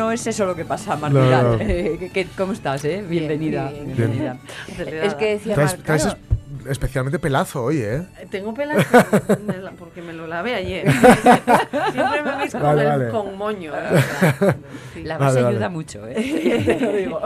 No, es eso lo que pasa, No, Marcial. no. ¿qué- ¿Cómo estás, eh? Bienvenida. bien, bienvenida. Es que decía claro, especialmente pelazo hoy, ¿eh? Tengo pelazo porque me lo lavé ayer. Siempre me veis con, Vale, con moño. ¿eh? Sí. La base vale. ayuda mucho, ¿eh? Te lo digo.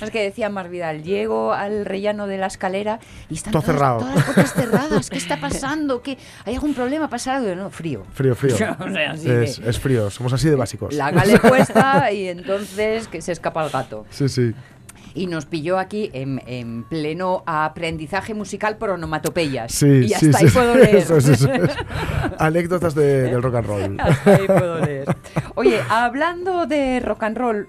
es que decía Mar Vidal, llego al rellano de la escalera y están Todo todas, cerrado. todas las puertas cerradas. ¿Qué está pasando? ¿Qué, ¿Hay algún problema? ¿Pasa algo? No, frío. Frío, frío. O sea, así es, que- es frío, somos así de básicos. La gale puesta y entonces que se escapa el gato. Sí, sí. Y nos pilló aquí en, en pleno aprendizaje musical por onomatopeyas. Sí, y sí, hasta sí. ahí puedo leer. Eso eso. Anécdotas de- del rock and roll. Hasta ahí puedo leer. Oye, hablando de rock and roll,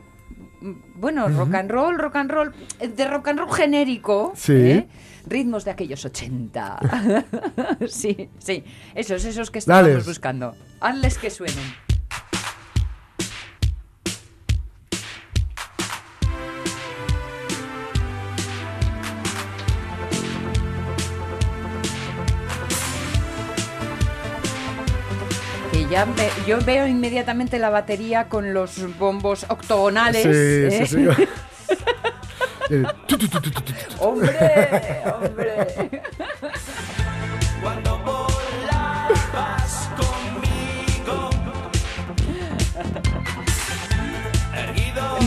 bueno, rock and roll, rock and roll, de rock and roll genérico, Sí. ¿eh? ritmos de aquellos 80. sí, sí, esos, esos que estábamos Dales. buscando. Hazles que suenen. Ya yo veo inmediatamente la batería con los bombos octogonales. Sí. ¡Hombre! ¡Hombre!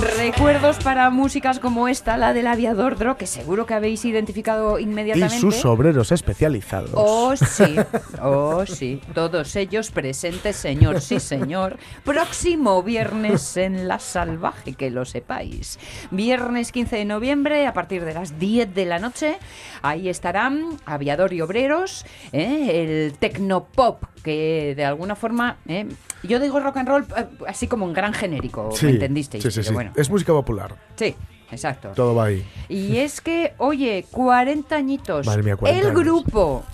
Recuerdos para músicas como esta, la del aviador Dro, que seguro que habéis identificado Y inmediatamente. sus obreros especializados. Oh, sí, oh, sí. Todos ellos presentes, señor, sí, señor. Próximo viernes en La Salvaje, que lo sepáis. Viernes 15 de noviembre, a partir de las 10 de la noche. Ahí estarán Aviador y Obreros, ¿eh? el Tecnopop, que de alguna forma. ¿eh? Yo digo rock and roll eh, así como un gran genérico, Sí, ¿me entendisteis? Sí, sí, Pero sí. bueno, Es música popular. sí, exacto. Todo va ahí. Y es que, oye, 40 añitos. Madre mía, 40 el años. grupo.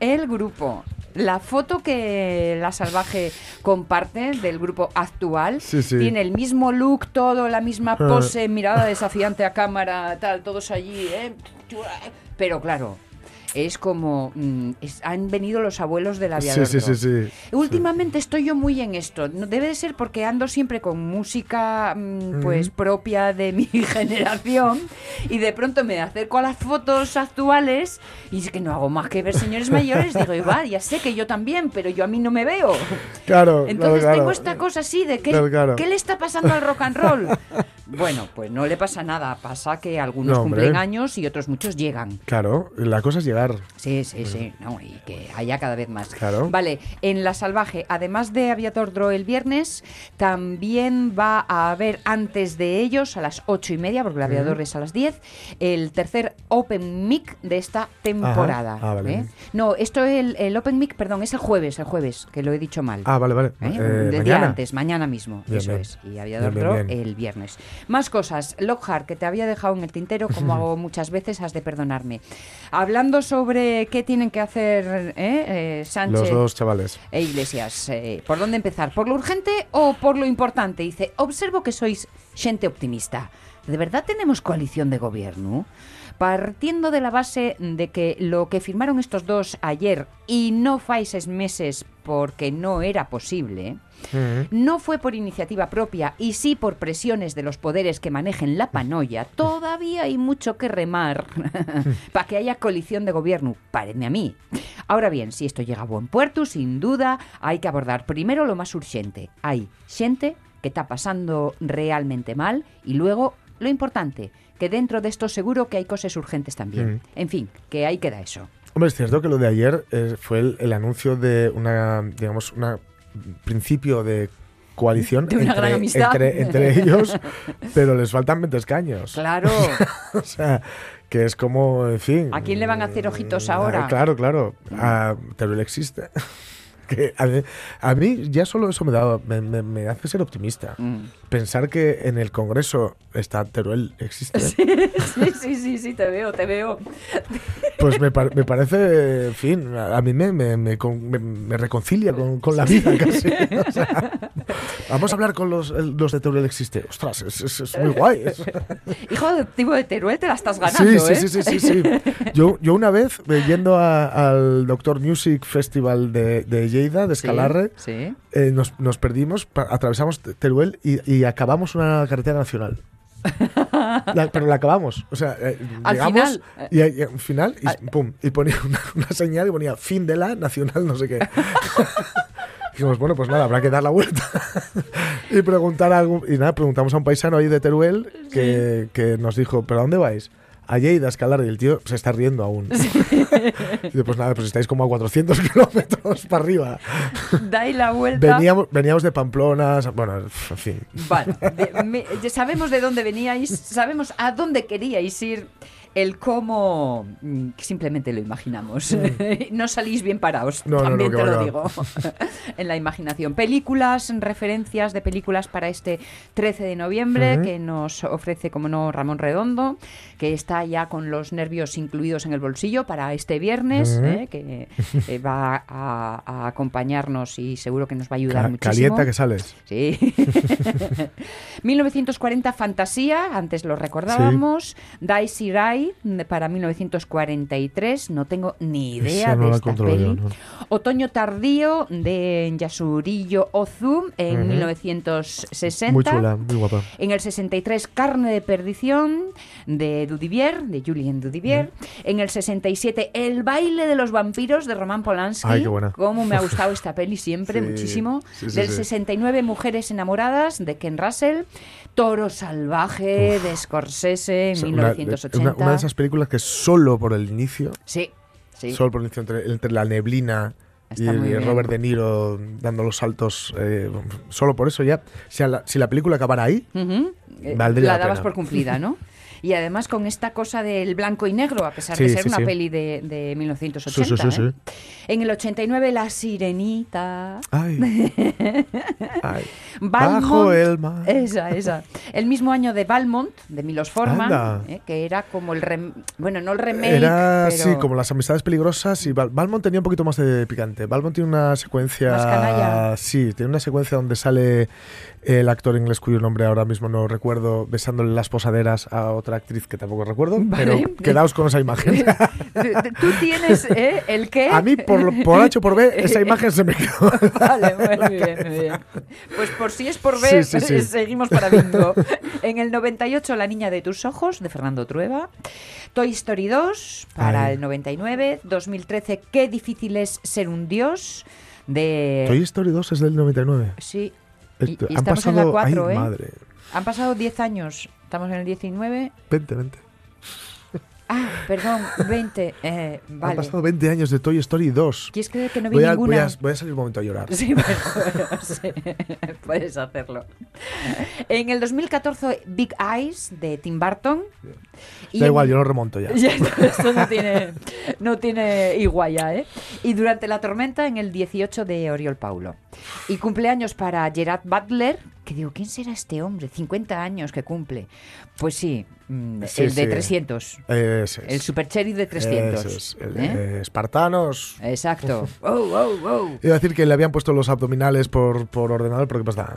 El grupo. La foto que La Salvaje comparte del grupo actual Sí, sí. tiene el mismo look, todo, la misma Ah. pose, mirada desafiante a cámara, tal, todos allí, ¿eh? Pero claro, es como. mm, es- han venido los abuelos del aviador. sí, sí, sí. Últimamente estoy yo muy en esto. No, debe de ser porque ando siempre con música mm, pues propia de mi generación y de pronto me acerco a las fotos actuales y es que no hago más que ver señores mayores. Digo, "Igual, ya sé que yo también, pero yo a mí no me veo. Claro, Entonces claro, tengo esta cosa así de que, Claro. ¿qué le está pasando al rock and roll? Bueno, pues no le pasa nada. Pasa que algunos No, cumplen años y otros muchos llegan. Claro, la cosa es llegar quedar Sí, sí, sí, no, y que haya cada vez más. Claro. Vale, en La Salvaje, además de Aviator Draw el viernes, también va a haber antes de ellos, a las ocho y media, porque el Aviador es a las 10, el tercer Open Mic de esta temporada. Ah, vale. ¿eh? No, esto el, el Open Mic, perdón, es el jueves, el jueves, que lo he dicho mal. Ah, vale, vale. ¿Eh? Eh, mañana. antes, mañana mismo. Bien, eso bien. es. Y Aviador Bien, Draw el viernes. Más cosas. Lockhart, que te había dejado en el tintero, como hago muchas veces, has de perdonarme. Hablando sobre qué tienen que hacer ¿eh? Eh, Sánchez Los dos chavales. e Iglesias. eh, ¿Por dónde empezar? ¿Por lo urgente o por lo importante? Dice, observo que sois gente optimista. ¿De verdad tenemos coalición de gobierno? Partiendo de la base de que lo que firmaron estos dos ayer y no seis meses porque no era posible, no fue por iniciativa propia y sí por presiones de los poderes que manejen la panoya, todavía hay mucho que remar para que haya coalición de gobierno, parece a mí. Ahora bien, si esto llega a buen puerto, sin duda, hay que abordar primero lo más urgente. Hay gente que está pasando realmente mal y luego lo importante, que dentro de esto seguro que hay cosas urgentes también. Mm. En fin, que ahí queda eso. Hombre, es cierto que lo de ayer eh, fue el, el anuncio de una, digamos, una principio de coalición De una entre, gran amistad. entre, entre ellos, pero les faltan 20 escaños. Claro, O sea, que es como, en fin. ¿A quién le van a hacer ojitos mm, ahora? Claro, claro. A Teruel existe. Que a, mí, a mí ya solo eso me, da, me, me- me hace ser optimista. Mm. Pensar que en el Congreso está Teruel existe, sí, sí, sí, sí, te veo, te veo. pues me, par- me parece, en fin, a, a mí me, me, me con- me- me reconcilia con, con la vida casi. O sea, vamos a hablar con los, los de Teruel existe. Ostras, es, es- es muy guay. es- Hijo adoptivo de Teruel, te la estás ganando, Sí, sí, ¿eh? sí, sí, sí, sí. Yo, yo una vez, eh, yendo a- al Doctor Music Festival de, de Lleida, de Escalarre, Sí. eh, nos, nos perdimos, atravesamos Te- Teruel y, y acabamos una carretera nacional. La- pero la acabamos. O sea, eh, Al llegamos final. Y, y al final, y, pum, y ponía una, una señal y ponía fin de la nacional, no sé qué. Dijimos, bueno, pues nada, habrá que dar la vuelta y preguntar a algún. Y nada, preguntamos a un paisano ahí de Teruel que, que nos dijo, ¿pero a dónde vais? A Lleida, a escalar. Y el tío se está riendo aún. Y dice, pues nada, pues estáis como a 400 kilómetros para arriba. Dais la vuelta. Veníamos, veníamos de Pamplona, bueno, en fin. Vale, de- me- ya sabemos de dónde veníais, sabemos a dónde queríais ir. El cómo mm, simplemente lo imaginamos. no salís bien parados, No, no, no, también te lo digo. en la imaginación. Películas, referencias de películas para este 13 de noviembre que nos ofrece, como no, Ramón Redondo, que está ya con los nervios incluidos en el bolsillo para este viernes. ¿eh? que eh, va a, a acompañarnos y seguro que nos va a ayudar Ca- muchísimo. calienta que sales. Sí. 1940 Fantasía, antes lo recordábamos. Daisy Rai para 1943, no tengo ni idea no de esta yo, peli. no. Otoño tardío de Yasurillo Ozum en Ujú. 1960. Muy chula, muy guapa. En el 63, Carne de Perdición, de Dudivier, de Julien Dudivier. En el 67, El baile de los vampiros, de Roman Polanski. Ay, qué buena. Cómo me ha gustado esta peli siempre, Sí, muchísimo. sí, sí, Del sí. 69, Mujeres enamoradas, de Ken Russell. Toro salvaje, de Scorsese, en O sea, una, 1980. una- una de esas películas que solo por el inicio, Sí, sí. solo por el inicio entre, entre la neblina y, Está. Robert De Niro dando los saltos, eh, solo por eso ya, si la, si la película acabara ahí. Eh, Valdría la la dabas pena. por cumplida, ¿no? Y además con esta cosa del blanco y negro, a pesar Sí, de ser sí, una sí. peli de, de 1980. Sí, sí, sí, ¿eh? En el 89, La Sirenita. ay, ay, Balmont, bajo el mar. Esa, esa. El mismo año de Balmont, de Milos Forman. ¿eh? que era como el... rem- bueno, no el remake, Era, pero... sí, como las amistades peligrosas y Balmont tenía un poquito más de picante. Balmont tiene una secuencia... Más canalla. Sí, tiene una secuencia donde sale el actor inglés cuyo nombre ahora mismo no recuerdo, besándole las posaderas a otra actriz que tampoco recuerdo, Vale. pero quedaos con esa imagen. Tú tienes ¿eh? el qué. a mí, por, por H o por B, esa imagen se me quedó. Vale, muy bien, muy bien. Pues por si es por ver, Sí, sí, sí. seguimos para bingo. En el 98, La niña de tus ojos, de Fernando Trueba. Toy Story 2, para Ay. el 99. 2013, Qué difícil es ser un dios, de... Toy Story 2 es del 99. Sí. Eh, Y, y Han estamos en pasado... la 4, ay, ¿eh? madre. Han pasado 10 años. Estamos en el 19. Vente, vente. Ah, perdón, 20. Eh, Han vale. pasado 20 años de Toy Story 2. ¿Quieres creer que no vi Voy a, ninguna? voy, a, voy a salir un momento a llorar. Sí, bueno, sí, puedes hacerlo. En el 2014, Big Eyes de Tim Burton. Y Da en- igual, yo lo remonto ya. Ya, esto no tiene, no tiene iguaya, ¿eh? Y durante la tormenta en el 18 de Oriol Paulo. Y cumpleaños para Gerard Butler, que digo, ¿quién será este hombre? 50 años que cumple. Pues sí, mm, Sí, el de sí. 300. Ese es. El super cherry de 300. Ese es. El, ¿eh? eh, espartanos. Exacto. Oh, oh, oh. Iba a decir que le habían puesto los abdominales por, por ordenador, porque pasa.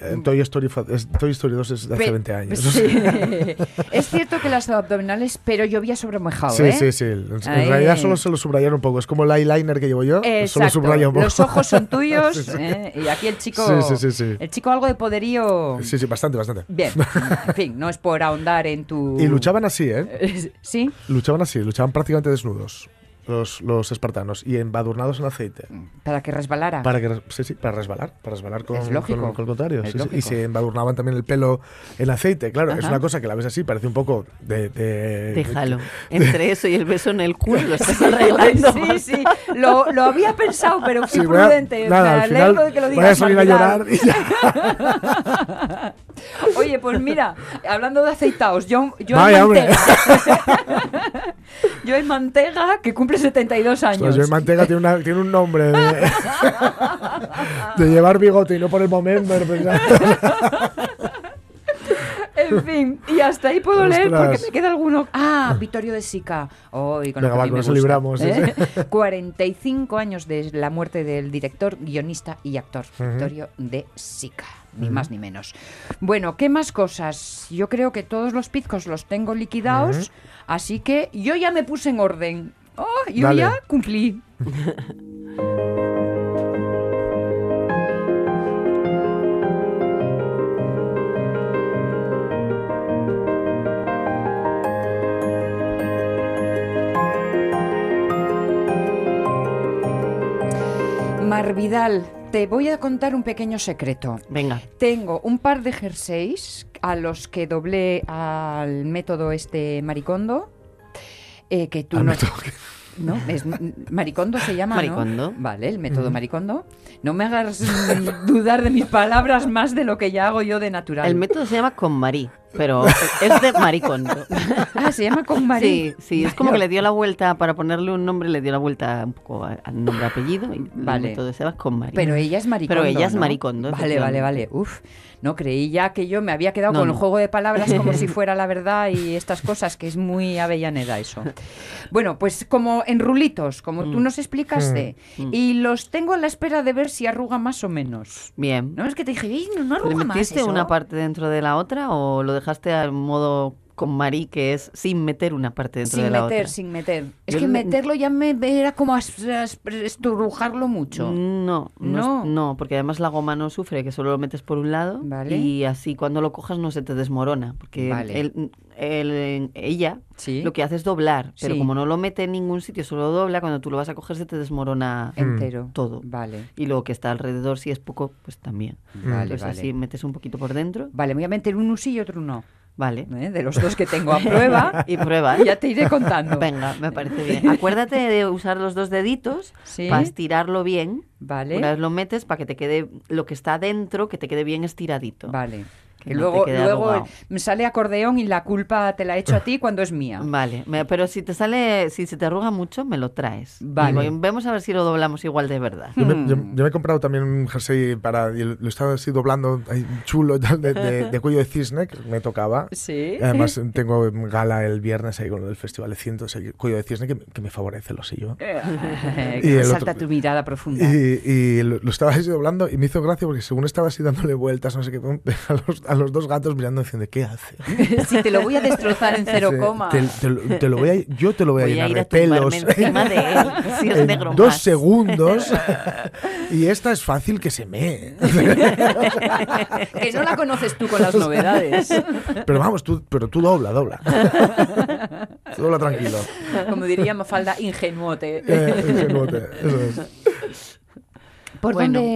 En Toy Story, fa- es- Toy Story 2 es de hace Pe- 20 años. sí. es cierto que las abdominales, pero llovía sobre mojado, Sí, ¿eh? sí, sí. En Ahí. realidad solo se lo subrayaron un poco. Es como el eyeliner que llevo yo. Solo Exacto. subraya un poco. Los ojos son tuyos Sí, sí. ¿eh? y aquí el chico, Sí, sí, sí, sí. el chico algo de poderío. Sí, sí, bastante, bastante. Bien, en fin, no es por ahondar en tu. Y luchaban así, ¿eh? Sí, Luchaban así, luchaban prácticamente desnudos. Los, los espartanos, y embadurnados en aceite. Para que resbalara. Para que sí, sí, para resbalar, para resbalar con, Es lógico. con- con el contrario. Es sí, sí. Y se embadurnaban también el pelo en aceite. Claro, es una cosa que la ves así, parece un poco de. de- Déjalo. Entre eso y el beso en el culo lo estás arreglando. Sí, sí, lo, lo había pensado, pero fui voy prudente. nada, Me al final de que lo voy digas. a salir a llorar y ya. Oye, pues mira, hablando de aceitados, yo, yo Vaya. Mantega. yo en Mantega, que cumple 72 años. Pues yo en Mantega tiene, una- tiene un nombre de, de llevar bigote y no por el momento. pensar- En fin, y hasta ahí puedo leer porque me queda alguno. Ah, Vittorio de Sica. Hoy con Venga, va, con eso libramos, ¿eh? 45 años de la muerte del director, guionista y actor Vittorio de Sica. Ni más ni menos. Bueno, ¿qué más cosas? Yo creo que todos los pizcos los tengo liquidados, así que yo ya me puse en orden. Oh, yo Dale. ya cumplí. Marvidal, te voy a contar un pequeño secreto. Venga. Tengo un par de jerseys a los que doblé al método este maricondo. eh, que tú Al no, método que- ¿no? Es, maricondo se llama, ¿no? Maricondo. Vale, el método maricondo. No me hagas dudar de mis palabras más de lo que ya hago yo de natural. El método se llama con Marí, pero es de maricondo. Ah, se llama con Marí. Sí, sí, es como que le dio la vuelta, para ponerle un nombre, le dio la vuelta un poco al nombre apellido y Vale. el método se llama con Marí. Pero ella es maricondo. Pero ella es ¿no? maricondo, Vale, vale, vale. Uf, no creí ya que yo me había quedado No, con no. el juego de palabras como si fuera la verdad y estas cosas, que es muy avellaneda eso. Bueno, pues como en rulitos, como tú nos explicaste, Mm. y los tengo a la espera de ver si arruga más o menos. Bien. No es que te dije, "Ey, no, no ¿Le arruga más metiste eso". una parte dentro de la otra o lo dejaste al modo con Marí, que es sin meter una parte dentro sin de la meter, otra? sin meter. Es Yo que le- meterlo ya me era como estrujarlo mucho. No, no, No. es- no, porque además la goma no sufre, que solo lo metes por un lado Vale. y así cuando lo cojas no se te desmorona, porque Vale. él- ella Sí. lo que hace es doblar, pero Sí. como no lo mete en ningún sitio, solo dobla, cuando tú lo vas a coger se te desmorona Entero. todo. Vale. Y lo que está alrededor, si es poco, pues también. Vale, Entonces vale. así metes un poquito por dentro, Vale, voy a meter un sí y otro no. Vale. ¿eh? De los dos que tengo a prueba. Y prueba. ya te iré contando. Venga, me parece bien. Acuérdate de usar los dos deditos Sí. para estirarlo bien. Vale. Una vez lo metes para que te quede lo que está dentro, que te quede bien estiradito. Vale. Que Y no luego, luego me sale acordeón y la culpa te la echo a ti cuando es mía. Vale, me- pero si te sale, si se te arruga mucho, me lo traes. Vale. Y voy- vemos a ver si lo doblamos igual de verdad. Yo me, Hmm. yo- yo me he comprado también un jersey para. y lo estaba así doblando, chulo de, de- de cuello de cisne, que me tocaba. Sí. Además, tengo gala el viernes ahí con lo del Festival de Cientos, el cuello de cisne, que, que me favorece, lo sé yo. Y el salta otro- tu mirada profunda. Y, y lo, lo estaba así doblando y me hizo gracia porque según estaba así dándole vueltas, no sé qué, a los, a los dos gatos mirando diciendo, ¿qué hace? si te lo voy a destrozar en cero coma. Te, te lo- te lo voy a, yo te lo voy a Voy a llenar ir de a pelos. encima de él, si es en negro dos más. segundos y esta es fácil que se mee que no la conoces tú con las novedades. pero vamos tú pero tú dobla dobla Tú dobla tranquilo Como diría Mafalda, ingenuote. Eh, ingenuote, eso es. ¿Por Bueno. dónde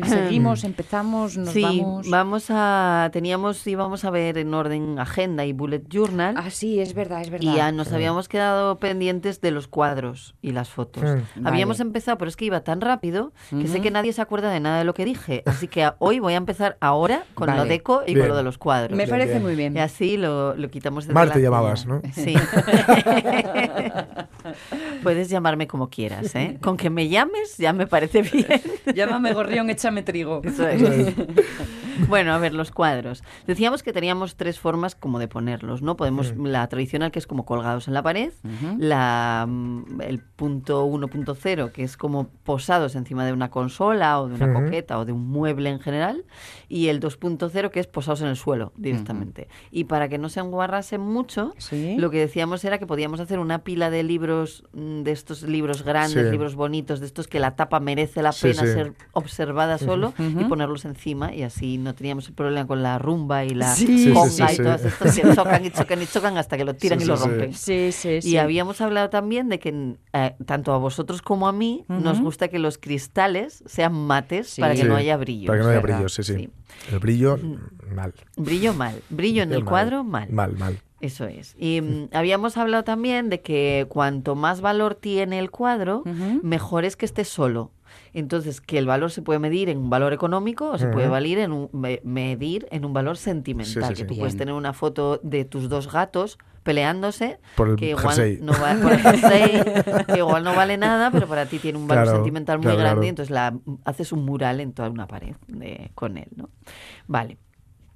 empe- seguimos? ¿Empezamos? ¿Nos sí, vamos? vamos a teníamos íbamos a ver en orden agenda y bullet journal Ah, sí, es verdad, es verdad. y ya nos habíamos quedado pendientes de los cuadros y las fotos. Mm. Habíamos Vale. empezado, pero es que iba tan rápido que sé que nadie se acuerda de nada de lo que dije. Así que hoy voy a empezar ahora con lo Vale. deco y Bien. con lo de los cuadros. Me Bien, parece bien. muy bien. Y así lo, lo quitamos de Mar te llamabas. ¿no? Sí. Puedes llamarme como quieras, ¿eh? Con que me llames ya me parece bien. Llámame gorrión, échame trigo. Eso es. Bueno, a ver, los cuadros. Decíamos que teníamos tres formas como de ponerlos, ¿no? Podemos, la tradicional, que es como colgados en la pared, la, mm, el punto 1.0, que es como posados encima de una consola o de una Ujú. coqueta o de un mueble en general, y el 2.0, que es posados en el suelo directamente. Y para que no se enguarrasen mucho, Sí. lo que decíamos era que podíamos hacer una pila de libros mm, de estos libros grandes, Sí. libros bonitos, de estos que la tapa merece la pena sí. ser observada solo y ponerlos encima y así no teníamos el problema con la rumba y la Sí. Sí, sí, conga sí, y sí. todas estas que chocan y chocan y chocan hasta que lo tiran Sí, y lo sí, sí. rompen. Sí, sí, Y habíamos hablado también de que eh, tanto a vosotros como a mí nos gusta que los cristales sean mates Sí. para que Sí, no haya brillo. Para que no haya ¿verdad? brillo, sí, sí. Sí. El brillo, mal. Brillo mal. Brillo en Mal. el cuadro mal. Mal, mal. Eso es. Y mm, habíamos hablado también de que cuanto más valor tiene el cuadro, mejor es que esté solo. Entonces, que el valor se puede medir en un valor económico o se puede Ujú. valer en un- me- medir en un valor sentimental. Sí, sí, que sí. tú puedes tener una foto de tus dos gatos peleándose, Por el que igual no va por el jersey, que igual no vale nada, pero para ti tiene un valor Claro, sentimental muy claro, grande, claro. y entonces la, haces un mural en toda una pared de- con él, ¿no? Vale.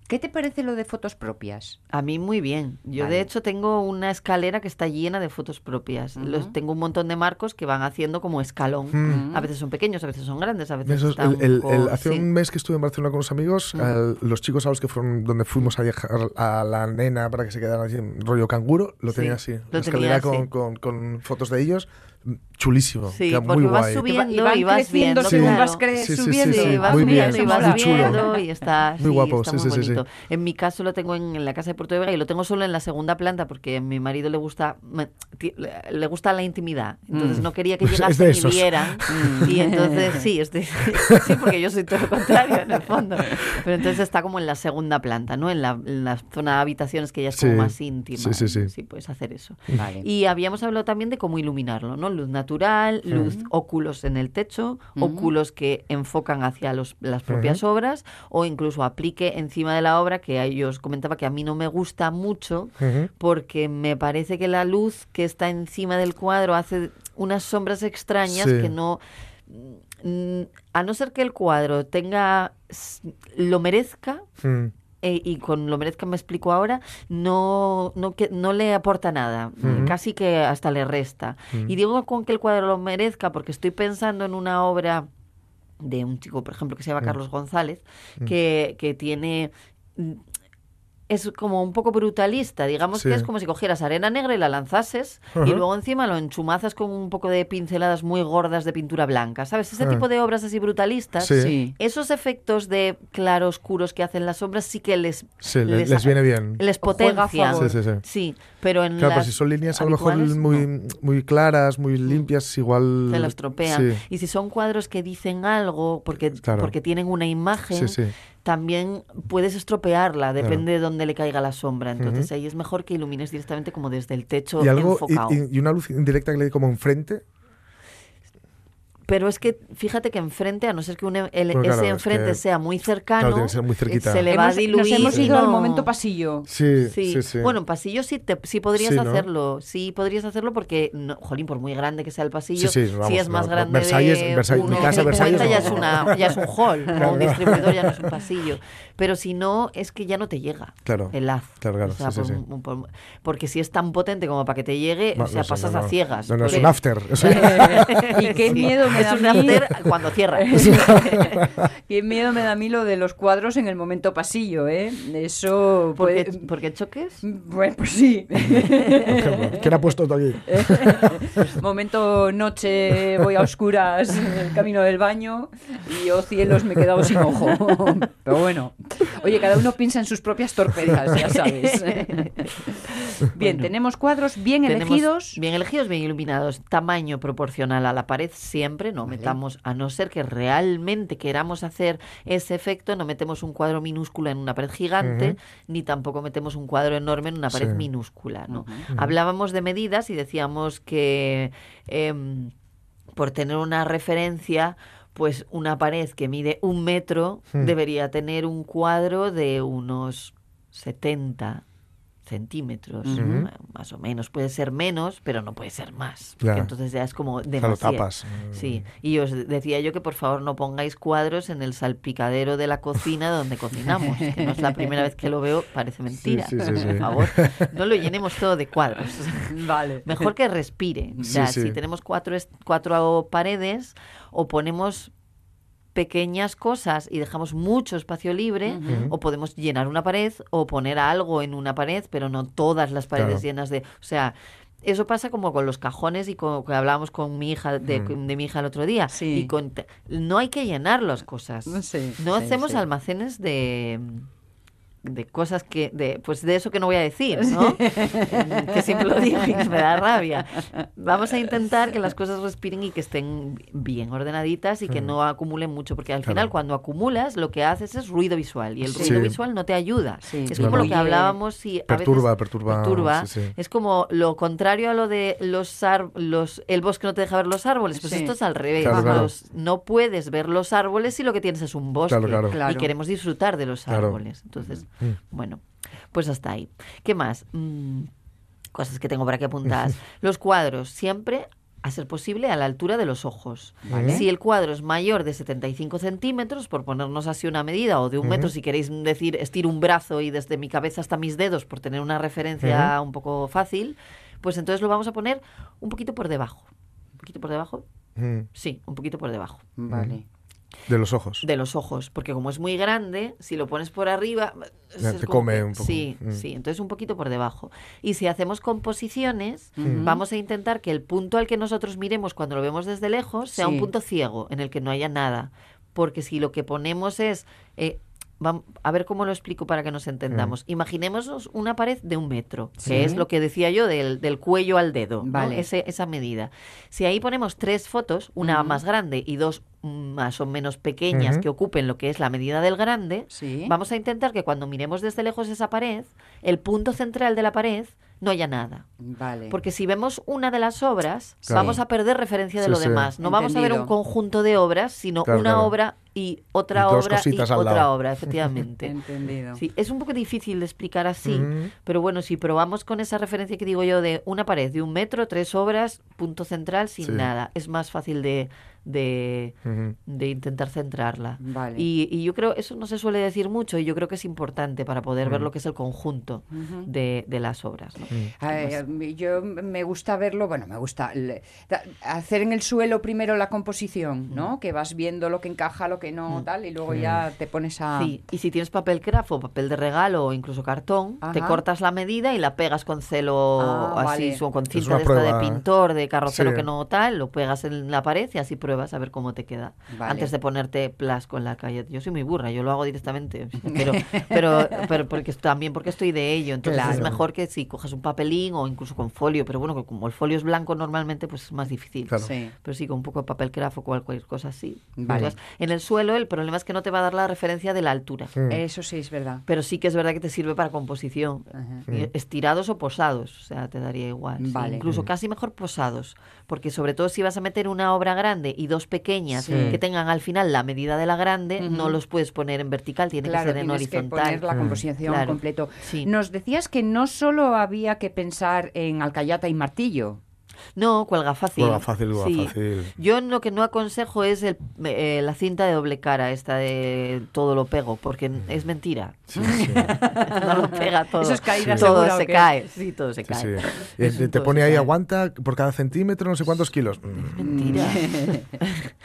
¿Qué te parece lo de fotos propias? A mí muy bien. Yo Vale. de hecho tengo una escalera que está llena de fotos propias. Los, tengo un montón de marcos que van haciendo como escalón. Mm. A veces son pequeños, a veces son grandes, a veces Eso es, están el- el- un poco- el- hace sí. un mes que estuve en Barcelona con unos amigos, los chicos a los que fueron donde fuimos a dejar a la nena para que se quedaran así en rollo canguro, lo Sí, tenía así. lo la tenía escalera así. con, con- con fotos de ellos, chulísimo. Sí, queda porque muy vas guay. subiendo Y va- y y vas creciendo viendo. claro. vas cre- Sí, sí, sí, subiendo sí, Sí, y vas muy bien, viendo y vas viendo y está, Muy sí, guapo, está sí, muy sí, sí, sí. bonito. En mi caso lo tengo en, en la casa de Puerto de Vega y lo tengo solo en la segunda planta porque a mi marido le gusta le gusta la intimidad. Entonces Mm. no quería que Es de llegasen y vieran. Y entonces sí, estoy, sí, porque yo soy todo lo contrario en el fondo. Pero entonces está como en la segunda planta, ¿no? En la, en la zona de habitaciones que ya es como Sí. más íntima. Sí, sí, sí. Sí, puedes hacer eso. Vale. Y habíamos hablado también de cómo iluminarlo, ¿no? Luz natural, luz óculos en el techo, Ujú. óculos que enfocan hacia los- las propias obras o incluso aplique encima de la obra, que a ellos comentaba que a mí no me gusta mucho porque me parece que la luz que está encima del cuadro hace unas sombras extrañas Sí. que no... mm, A no ser que el cuadro tenga... lo merezca, Mm. Eh, y con lo merezca me explico ahora, no, no, que, no le aporta nada, Ujú. casi que hasta le resta. Mm. Y digo con que el cuadro lo merezca porque estoy pensando en una obra de un chico, por ejemplo, que se llama Mm. Carlos González, que, que tiene... Es como un poco brutalista, digamos Sí. que es como si cogieras arena negra y la lanzases y luego encima lo enchumazas con un poco de pinceladas muy gordas de pintura blanca, ¿sabes? Ese Ah. tipo de obras así brutalistas Sí. Sí. esos efectos de claroscuros que hacen las sombras sí que les les, viene bien. les Juega a potencian. favor. Sí, sí, sí. Pero en Claro, pero las si son líneas a lo mejor muy, no. muy claras, muy limpias, igual... se las tropean. Sí, Y si son cuadros que dicen algo porque, Claro. porque tienen una imagen, sí, sí. también puedes estropearla, depende de dónde le caiga la sombra. Entonces ahí es mejor que ilumines directamente como desde el techo Y algo, enfocado. y, y- y una luz indirecta que le dé como enfrente. Pero es que fíjate que enfrente, a no ser que un- el- Pues claro, ese es enfrente que- sea muy Claro, cercano, que ser muy se le va a diluir. Nos hemos ido al no- momento pasillo. Sí, Sí. sí, sí. Bueno, en pasillo sí, te, sí podrías Sí, ¿no? hacerlo. Sí, podrías hacerlo porque, no, jolín, por muy grande que sea el pasillo, Sí, sí, vamos, si es más no, grande Versalles- de Versalles- mi casa, 1,50 Versalles, ya, no. es una, ya es un hall, o un distribuidor ya no es un pasillo. Pero si no, es que ya no te llega Claro, el haz. claro, claro, O sea, sí, sí, por- por- porque si es tan potente como para que te llegue, o sea, no sé, pasas no, a ciegas. No, no, es un after. Y qué miedo me es da un after cuando cierra. Qué miedo me da a mí lo de los cuadros en el momento pasillo, ¿eh? Eso porque, puede... porque choques. Bueno, pues sí. Por ejemplo, ¿Quién ha puesto esto aquí? Momento noche, voy a oscuras, el camino del baño y oh cielos, me he quedado sin ojo. Pero bueno, oye, cada uno piensa en sus propias torpezas, ya sabes. Bien, Bueno. tenemos cuadros bien Tenemos elegidos. Bien elegidos, bien iluminados. Tamaño proporcional a la pared siempre. No metamos, a no ser que realmente queramos hacer ese efecto, no metemos un cuadro minúsculo en una pared gigante, ni tampoco metemos un cuadro enorme en una pared Sí. minúscula. ¿no? Hablábamos de medidas y decíamos que em, por tener una referencia, pues una pared que mide un metro Hmm. debería tener un cuadro de unos 70 centímetros, ma- más o menos. Puede ser menos, pero no puede ser más. Porque entonces ya es como Claro, demasiado. tapas. Sí, y os decía yo que por favor no pongáis cuadros en el salpicadero de la cocina donde cocinamos, que no es la primera vez que lo veo, parece mentira. sí, sí, sí. Por favor, no lo llenemos todo de cuadros. Vale. Mejor que respire. O sea, si tenemos cuatro, cuatro paredes o ponemos pequeñas cosas y dejamos mucho espacio libre, o podemos llenar una pared o poner algo en una pared, pero no todas las paredes Claro. llenas de... O sea, eso pasa como con los cajones y con que hablábamos con mi hija de, Mm. de mi hija el otro día. Sí. Y con no hay que llenar las cosas. Sí, no sí, hacemos sí. almacenes de de cosas que de pues de eso que no voy a decir, ¿no? que siempre lo digo y me da rabia. Vamos a intentar que las cosas respiren y que estén bien ordenaditas y que no acumulen mucho, porque al Claro. final cuando acumulas lo que haces es ruido visual y el Sí. ruido Sí. visual no te ayuda. Sí, es Claro. como lo que hablábamos si a Perturba, veces perturba, perturba. sí, sí. Es como lo contrario a lo de los, ar- los el bosque no te deja ver los árboles, pues Sí. esto es al revés. Claro, claro. Los- no puedes ver los árboles si lo que tienes es un bosque Claro, claro. Claro. y queremos disfrutar de los Claro. árboles. Entonces, Mm. bueno, pues hasta ahí. ¿Qué más? Mm, cosas que tengo por aquí apuntadas. Los cuadros, siempre a ser posible a la altura de los ojos. Vale. Si el cuadro es mayor de 75 centímetros, por ponernos así una medida, o de un metro, si queréis decir, estiro un brazo y desde mi cabeza hasta mis dedos, por tener una referencia un poco fácil, pues entonces lo vamos a poner un poquito por debajo. ¿Un poquito por debajo? Mm. Sí, un poquito por debajo Vale. De los ojos. de los ojos, porque como es muy grande, si lo pones por arriba, Ya, te come que- un poco. Sí, Mm. sí, entonces un poquito por debajo. Y si hacemos composiciones, Ujú. vamos a intentar que el punto al que nosotros miremos cuando lo vemos desde lejos sea Sí. un punto ciego, en el que no haya nada. Porque si lo que ponemos es... eh, a ver cómo lo explico para que nos entendamos. Imaginémonos una pared de un metro, Sí. que es lo que decía yo del, del cuello al dedo, ¿no? Vale. Ese- esa medida. Si ahí ponemos tres fotos, una más grande y dos mm, más o menos pequeñas que ocupen lo que es la medida del grande, Sí. vamos a intentar que cuando miremos desde lejos esa pared, el punto central de la pared no haya nada. Vale. Porque si vemos una de las obras, Claro. vamos a perder referencia de Sí, lo sí. demás. No vamos a ver un conjunto de obras, sino Claro, una claro. obra y otra Y obra y otra lado. obra, efectivamente. Entendido. Sí, es un poco difícil de explicar así, Ujú. pero bueno, si probamos con esa referencia que digo yo de una pared de un metro, tres obras, punto central, sin Sí. nada, es más fácil de, de, de intentar centrarla. Vale. Y, y yo creo, eso no se suele decir mucho y yo creo que es importante para poder ver lo que es el conjunto de, de las obras. ¿no? Ay, a mí- yo me gusta verlo, bueno, me gusta le- da- hacer en el suelo primero la composición, ¿no? Que vas viendo lo que encaja, lo que no, tal, y luego ya te pones a... Sí, y si tienes papel craft o papel de regalo o incluso cartón, te cortas la medida y la pegas con celo Ah, así, vale. o con Es cinta de esta de prueba. pintor, de carrocero Sí. que no tal, lo pegas en la pared y así pruebas a ver cómo te queda. Vale. Antes de ponerte plas con la calle. Yo soy muy burra, yo lo hago directamente, pero, pero, pero porque también porque estoy de ello. Entonces es Claro. mejor que si coges un papelín o incluso con folio, pero bueno, como el folio es blanco normalmente, pues es más difícil. Claro. Sí. Pero sí, con un poco de papel craft o cualquier cosa así. Vale. Entonces, en el suelo el problema es que no te va a dar la referencia de la altura. Mm. Eso sí es verdad. Pero sí que es verdad que te sirve para composición. Y Estirados o posados, o sea, te daría igual. sí. Vale. Incluso casi mejor posados, porque sobre todo si vas a meter una obra grande y dos pequeñas Sí. que tengan al final la medida de la grande, no los puedes poner en vertical, tiene claro, que ser en tienes que horizontal. poner la composición Claro. completo. Sí. Nos decías que no solo había que pensar en alcayata y martillo. No, cuelga fácil. Cuelga fácil, cuelga Sí. fácil. Yo lo que no aconsejo es el- eh, la cinta de doble cara, esta de todo lo pego, porque es mentira. Sí, sí. no lo pega todo. Eso es caída Todo segura, ¿o se cae. Sí, todo se Sí, cae. sí. Es Y te, pone se ahí, cae. aguanta por cada centímetro no sé cuántos kilos. Mm, Mentira.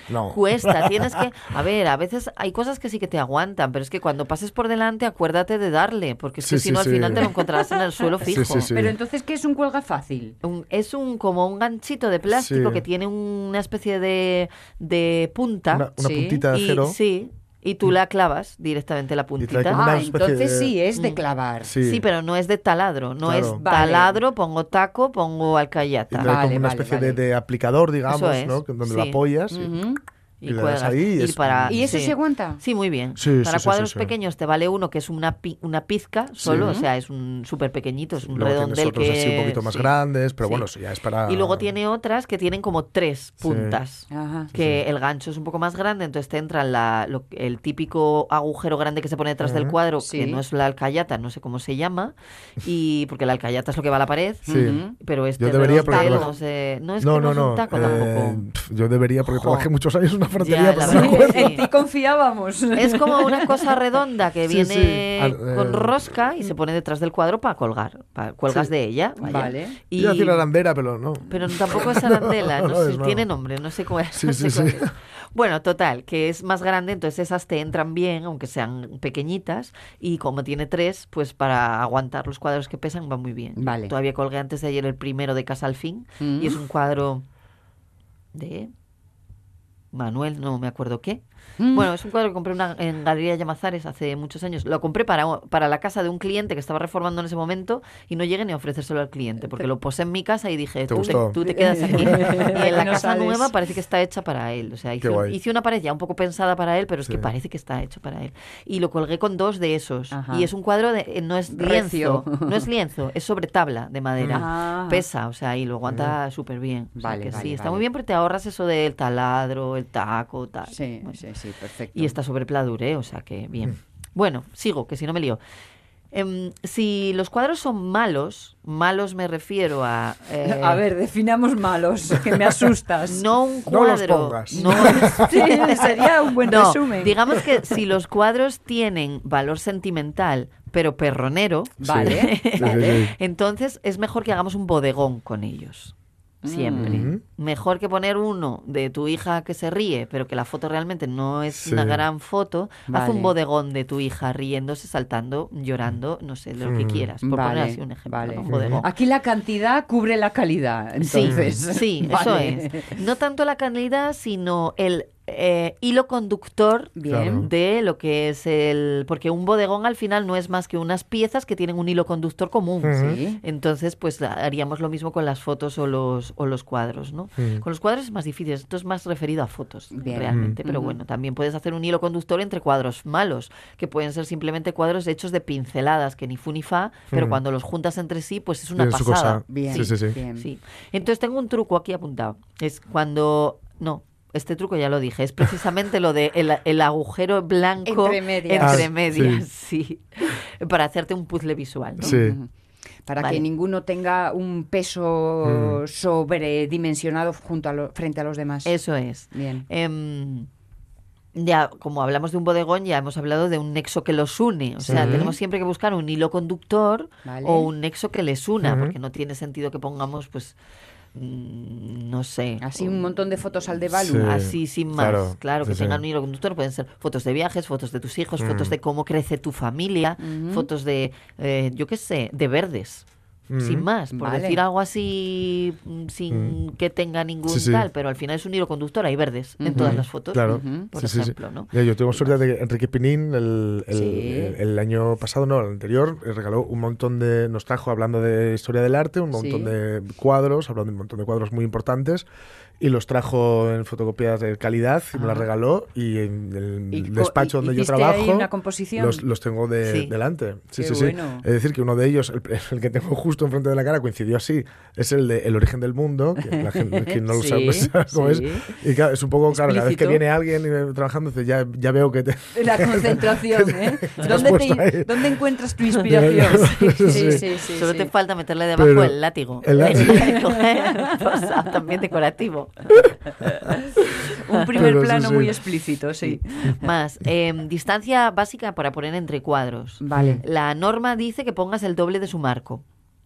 No. Cuesta, tienes que... A ver, a veces hay cosas que sí que te aguantan, pero es que cuando pases por delante acuérdate de darle, porque es que Sí, si sí, no al final te lo encontrarás en el suelo Sí, fijo. sí, sí. Pero entonces, ¿qué es un cuelga fácil? Un- es un como un ganchito de plástico Sí. que tiene una especie de, de punta. Una, una Sí. puntita de y, acero. Sí, y tú la clavas directamente la puntita. Ah, entonces de- sí, es de Mm. clavar. Sí. Sí, pero no es de taladro, no Claro. es Vale. taladro, pongo taco, pongo Y alcayata. trae Vale, como una vale, especie vale. De, de aplicador, digamos, es, ¿no? Donde lo sí. apoyas. y-. y cuelgas. ahí y Y es- para- ¿Y eso sí. se aguanta? Sí, muy bien. Sí, Para sí, cuadros sí, sí. pequeños te vale uno que es una, pi- una pizca solo, Sí. o sea, es un súper pequeñito, es un Luego redondel otros que... así un poquito más sí. grandes, pero Sí. bueno, ya es para... Y luego tiene otras que tienen como tres puntas. Ajá. Que el gancho es un poco más grande, entonces te entra la, lo- el típico agujero grande que se pone detrás del cuadro, Sí. que no es la alcayata, no sé cómo se llama, y porque la alcayata es lo que va a la pared, Sí. Ujú. pero este Yo debería, redondel porque- no sé- no es no, que no, no, es un no. taco eh, tampoco. yo debería, porque trabajé muchos años en una Ya, pero no verdad. En ti confiábamos. Es como una cosa redonda que Sí, viene sí. Al- eh, con rosca y se pone detrás del cuadro para colgar. Pa- cuelgas de ella. vaya. Vale. Y- Iba a decir pero no. pero tampoco es arandela, no, No, sé, es no. tiene nombre, no sé cuál, Sí, no sí, sé cuál sí. es. Bueno, total, que es más grande, entonces esas te entran bien, aunque sean pequeñitas, y como tiene tres, pues para aguantar los cuadros que pesan va muy bien. Vale. Todavía colgué antes de ayer el primero de Casa al Fin, Mm. y es un cuadro de Manuel, no me acuerdo qué. Mm. Bueno, es un cuadro que compré una- en Galería Llamazares hace muchos años. Lo compré para, para la casa de un cliente que estaba reformando en ese momento y no llegué ni a ofrecérselo al cliente porque lo posé en mi casa y dije, tú te, tú te quedas aquí. y en la No casa sales. nueva parece que está hecha para él. O sea, hice, hice una pared ya un poco pensada para él, pero es que Sí. parece que está hecho para él. Y lo colgué con dos de esos. Ajá. Y es un cuadro de, eh, no es Recio. lienzo, no es lienzo, es sobre tabla de madera. Ah. Pesa, o sea, y lo aguanta súper bien. O sea, Vale, que vale, sí, está vale. muy bien porque te ahorras eso del taladro, el taco, tal. Sí, Bueno. sí, sí, perfecto. Y está sobre pladur, ¿eh? O sea que bien. Mm. Bueno, sigo, que si no me lío. Em, si los cuadros son malos, malos me refiero a... eh, A ver, definamos malos, que me asustas. No un No los cuadro. pongas. no- Sí, sería un buen no, resumen. digamos que si los cuadros tienen valor sentimental, pero perronero, Vale, Sí, vale. sí, sí. entonces es mejor que hagamos un bodegón con ellos. Siempre. Mm. Mejor que poner uno de tu hija que se ríe, pero que la foto realmente no es Sí. una gran foto. Haz Vale. un bodegón de tu hija riéndose, saltando, llorando, no sé, de lo que quieras. Por Vale, poner así un ejemplo. vale. Un bodegón. Aquí la cantidad cubre la calidad, entonces. Sí, sí, Vale. eso es. No tanto la calidad, sino el eh, hilo conductor Bien. de lo que es el... Porque un bodegón al final no es más que unas piezas que tienen un hilo conductor común. Sí. Entonces, pues haríamos lo mismo con las fotos o los, o los cuadros, ¿no? Con los cuadros es más difícil, esto es más referido a fotos, Bien. realmente. Pero bueno, también puedes hacer un hilo conductor entre cuadros malos, que pueden ser simplemente cuadros hechos de pinceladas, que ni fu ni fa, pero cuando los juntas entre sí, pues es una pasada. cosa. Bien, Sí, sí, sí. bien. Sí. Entonces tengo un truco aquí apuntado. Es cuando... No, este truco ya lo dije. Es precisamente lo de el, el agujero blanco Entre medias. entre Ah, sí. Para hacerte un puzzle visual. ¿no? Sí. Para Vale. que ninguno tenga un peso Mm. sobredimensionado junto a lo- frente a los demás. Eso es. Bien. Em, ya, como hablamos de un bodegón, ya hemos hablado de un nexo que los une. O sea, tenemos siempre que buscar un hilo conductor Vale. o un nexo que les una, porque no tiene sentido que pongamos, pues, no sé. Así un montón de fotos al de Balu. Sí. Así sin más. Claro, claro, que sí, tengan un hilo conductor. Pueden ser fotos de viajes, fotos de tus hijos, Mm. fotos de cómo crece tu familia, fotos de, eh, yo qué sé, de verdes. Mm. Sin más, por Vale. decir algo así mm, sin que tenga ningún Sí, sí. tal, pero al final es un hilo conductor, hay verdes en todas las fotos, Claro. Por Sí, sí, sí. ejemplo, ¿no? Ya, yo tuve suerte de que Enrique Pinín el, el- Sí. el año pasado, no, el anterior, eh, regaló un montón de, nos trajo hablando de historia del arte, un montón Sí. de cuadros, hablando de un montón de cuadros muy importantes, y los trajo en fotocopias de calidad y me las Ah. regaló y en el ¿Y despacho donde yo trabajo ahí una composición? Los, los tengo de, Sí. delante. Sí, Qué sí, sí. bueno. Es decir, que uno de ellos, el, el que tengo justo enfrente de la cara, coincidió así, es el de El origen del mundo, que la gente que no lo Sí, sabe sabe cómo sí. es. Y claro, es un poco, claro, cada vez que Explícito. viene alguien me- trabajando, dice, ya, ya veo que te... La concentración, ¿eh? ¿Dónde, te- dónde encuentras tu inspiración? Sí, Sí, sí. sí, sí. Solo sí. te falta meterle debajo Pero- el látigo. el látigo. Cosa también decorativo. Un primer Pero plano sí. muy explícito, sí. Más, em, distancia básica para poner entre cuadros. Vale. La norma dice que pongas el doble de su marco.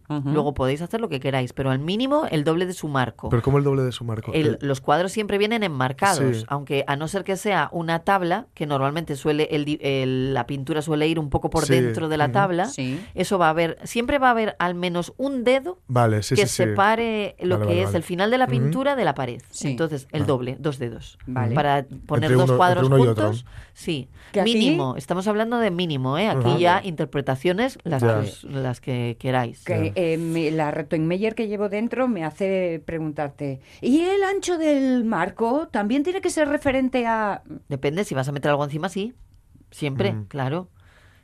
Luego podéis hacer lo que queráis, pero al mínimo el doble de su marco. Pero como el doble de su marco. El- los cuadros siempre vienen enmarcados, Sí. aunque a no ser que sea una tabla, que normalmente suele el di- el- la pintura suele ir un poco por Sí, dentro de la tabla, Sí. eso va a haber, siempre va a haber al menos un dedo Vale, sí, que sí, sí. separe lo Vale, que vale, es vale. el final de la pintura de la pared. Sí. Entonces, el doble, dos dedos. Vale. Para poner Entre dos uno- cuadros entre uno y otro. juntos. Sí, Que aquí- mínimo. Estamos hablando de mínimo, ¿eh? Aquí ya interpretaciones las, que las que queráis. Que eh, me- la Retoinmeyer que llevo dentro me hace preguntarte, ¿y el ancho del marco también tiene que ser referente a...? Depende, si vas a meter algo encima, sí. Siempre, Mm. claro.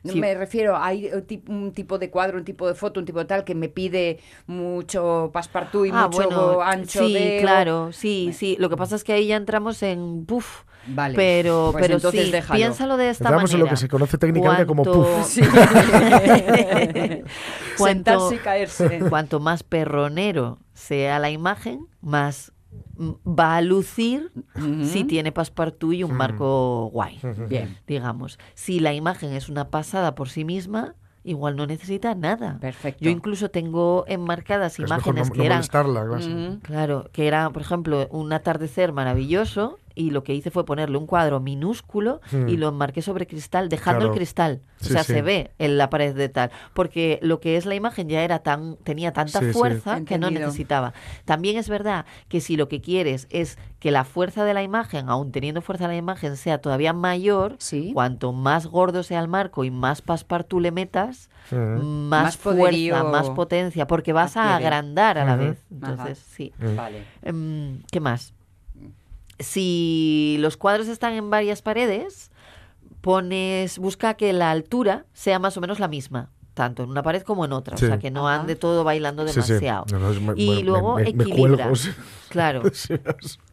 Sí. Me refiero, hay eh, un tipo de cuadro, un tipo de foto, un tipo de tal que me pide mucho passepartout y Ah, mucho bueno, ancho sí, de... claro, sí, sí. Lo que pasa es que ahí ya entramos en puf. Vale, Pero, pues pero entonces sí, déjalo. piénsalo de esta Entramos en manera. lo que se conoce técnicamente como Cuanto- puff. Sí. Cuanto- Sentarse y caerse. Cuanto más perronero sea la imagen, más mm, va a lucir si tiene passepartout y un marco guay, Bien. digamos. Si la imagen es una pasada por sí misma, igual no necesita nada. Perfecto. Yo incluso tengo enmarcadas Es mejor imágenes no, que no eran. Mm. Claro, que era, por ejemplo, un atardecer maravilloso y lo que hice fue ponerle un cuadro minúsculo Hmm. y lo enmarqué sobre cristal, dejando Claro. el cristal. Sí, o sea, sí. se ve en la pared de tal. Porque lo que es la imagen ya era tan, tenía tanta Sí, sí. fuerza que no necesitaba. También es verdad que si lo que quieres es que la fuerza de la imagen, aun teniendo fuerza la imagen, sea todavía mayor, Sí. cuanto más gordo sea el marco y más passepartout le metas, Ujú. más, Más fuerza, poderío más potencia, porque vas a agrandar a la vez. Ajá. Entonces, sí. Vale. Em, ¿Qué más? Si los cuadros están en varias paredes, pones, busca que la altura sea más o menos la misma, tanto en una pared como en otra, Sí. o sea que no Ajá. ande todo bailando Sí, sí. demasiado. No, no, es- me- y me- luego me- me- me equilibra. Claro.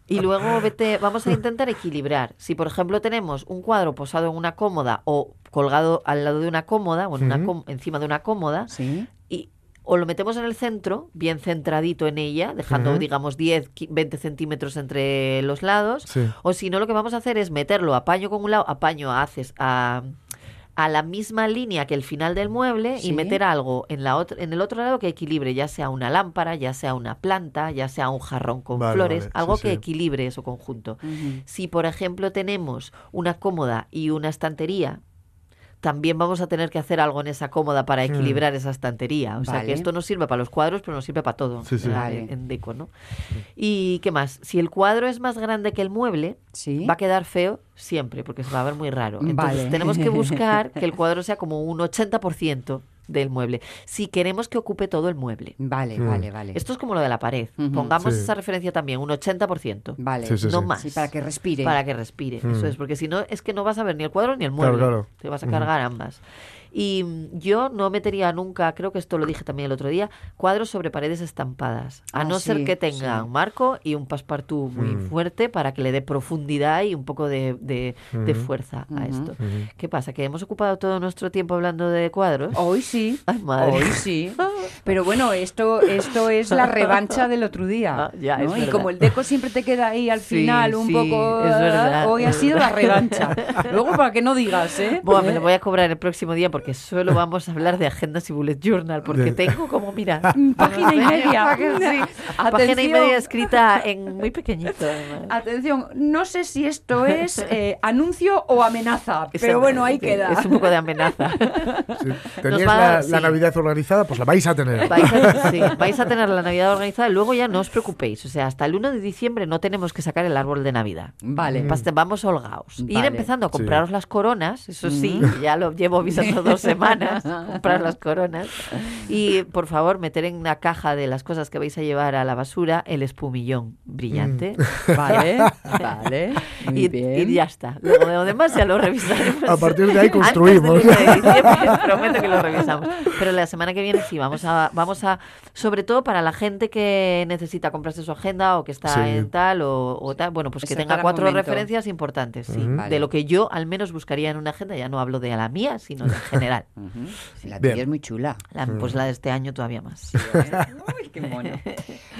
Y luego vete, vamos a intentar equilibrar. Si por ejemplo tenemos un cuadro posado en una cómoda o colgado al lado de una cómoda o en una encima de una cómoda, o lo metemos en el centro, bien centradito en ella, dejando, digamos, 10, qui- 20 centímetros entre los lados, Sí. o si no, lo que vamos a hacer es meterlo apaño con un lado, apaño haces a, a la misma línea que el final del mueble Sí. y meter algo en, la en el otro lado que equilibre, ya sea una lámpara, ya sea una planta, ya sea un jarrón con Vale, flores, vale, algo sí, que sí. equilibre eso conjunto. Si, por ejemplo, tenemos una cómoda y una estantería, también vamos a tener que hacer algo en esa cómoda para equilibrar esa estantería. O sea que esto nos sirve para los cuadros, pero nos sirve para todo Sí, sí. Vale. en deco, ¿no? ¿Y qué más? Si el cuadro es más grande que el mueble, va a quedar feo siempre, porque se va a ver muy raro. Entonces Vale. tenemos que buscar que el cuadro sea como un 80% del mueble, si queremos que ocupe todo el mueble. Vale, Mm. vale, vale. Esto es como lo de la pared. Pongamos Sí. esa referencia también, un 80%. Vale. Sí, sí, no sí. más. Sí, para que respire. Para que respire, eso Mm. es, porque si no es que no vas a ver ni el cuadro ni el mueble. claro. Te vas a cargar ambas. Y mm, yo no metería nunca, creo que esto lo dije también el otro día, cuadros sobre paredes estampadas. A Ah, no sí, ser que tengan sí. un marco y un passepartout muy Mm. fuerte para que le dé profundidad y un poco de, de- de Ujú. fuerza a Ujú. esto. Ujú. ¿Qué pasa? ¿Que hemos ocupado todo nuestro tiempo hablando de cuadros? Hoy sí. Ay, madre. Hoy sí. Pero bueno, esto, esto es la revancha del otro día. Ah, ya, ¿no? es y verdad. como el deco siempre te queda ahí al Sí, final un sí, poco. es verdad. Hoy ha sido la revancha. Luego para que no digas, ¿eh? Bueno, me lo voy a cobrar el próximo día porque solo vamos a hablar de agendas y bullet journal porque De- tengo como, mira, Página y media. Página, sí, página y media escrita en muy pequeñito. además. Atención, no sé si esto es eh, anuncio o amenaza, pero bueno, ahí queda. Es un poco de amenaza. Sí. ¿Teníais va a la, dar- la sí. Navidad organizada? Pues la vais a tener. Vais a, sí, vais a tener la Navidad organizada y luego ya no os preocupéis. O sea, hasta el 1 de diciembre no tenemos que sacar el árbol de Navidad. Vale. Vamos holgaos. Ir empezando a compraros las coronas, eso sí, ya lo llevo avisando dos semanas, comprar las coronas. Y por favor, meter en la caja de las cosas que vais a llevar a la basura el espumillón brillante. Vale, vale. Muy Y, bien. y ya está. Luego de lo demás ya lo revisaremos. A partir de ahí construimos. 1 de diciembre, prometo que lo revisamos. Pero la semana que viene sí, vamos a, vamos a, sobre todo para la gente que necesita comprarse su agenda o que está Sí. en tal o, o tal, bueno, pues que Ese tenga cuatro momento. referencias importantes, sí. Vale. De lo que yo al menos buscaría en una agenda, ya no hablo de la mía, sino de en general. Sí, la tuya es muy chula. La- pues la de este año todavía más. Uy, qué mono.